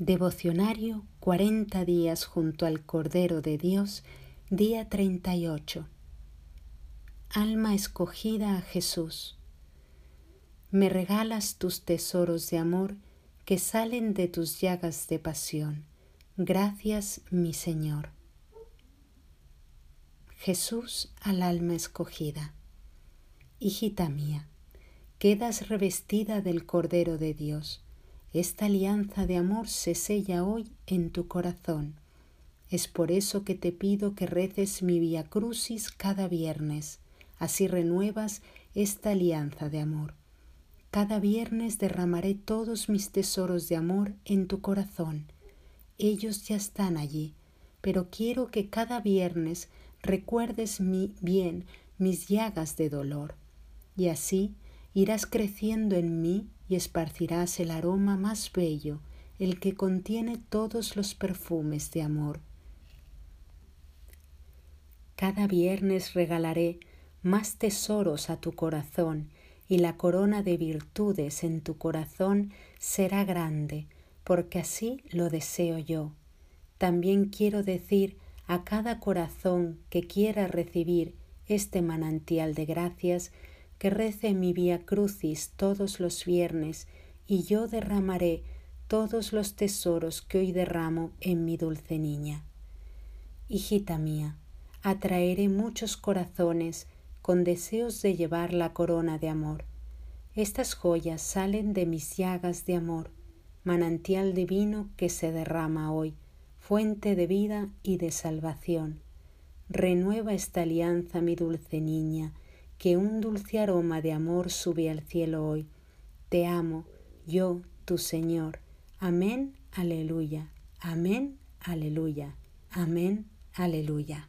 Devocionario 40 días junto al Cordero de Dios, día 38. Alma escogida a Jesús. Me regalas tus tesoros de amor que salen de tus llagas de pasión. Gracias, mi Señor. Jesús al alma escogida. Hijita mía, quedas revestida del Cordero de Dios esta alianza de amor se sella hoy en tu corazón. Es por eso que te pido que reces mi Via Crucis cada viernes. Así renuevas esta alianza de amor. Cada viernes derramaré todos mis tesoros de amor en tu corazón. Ellos ya están allí, pero quiero que cada viernes recuerdes mi bien mis llagas de dolor. Y así irás creciendo en mí y esparcirás el aroma más bello, el que contiene todos los perfumes de amor. Cada viernes regalaré más tesoros a tu corazón y la corona de virtudes en tu corazón será grande, porque así lo deseo yo. También quiero decir a cada corazón que quiera recibir este manantial de gracias que rece mi vía crucis todos los viernes y yo derramaré todos los tesoros que hoy derramo en mi dulce niña. Hijita mía, atraeré muchos corazones con deseos de llevar la corona de amor. Estas joyas salen de mis llagas de amor, manantial divino que se derrama hoy, fuente de vida y de salvación. Renueva esta alianza, mi dulce niña, que un dulce aroma de amor sube al cielo hoy. Te amo, yo, tu Señor. Amén, aleluya. Amén, aleluya. Amén, aleluya.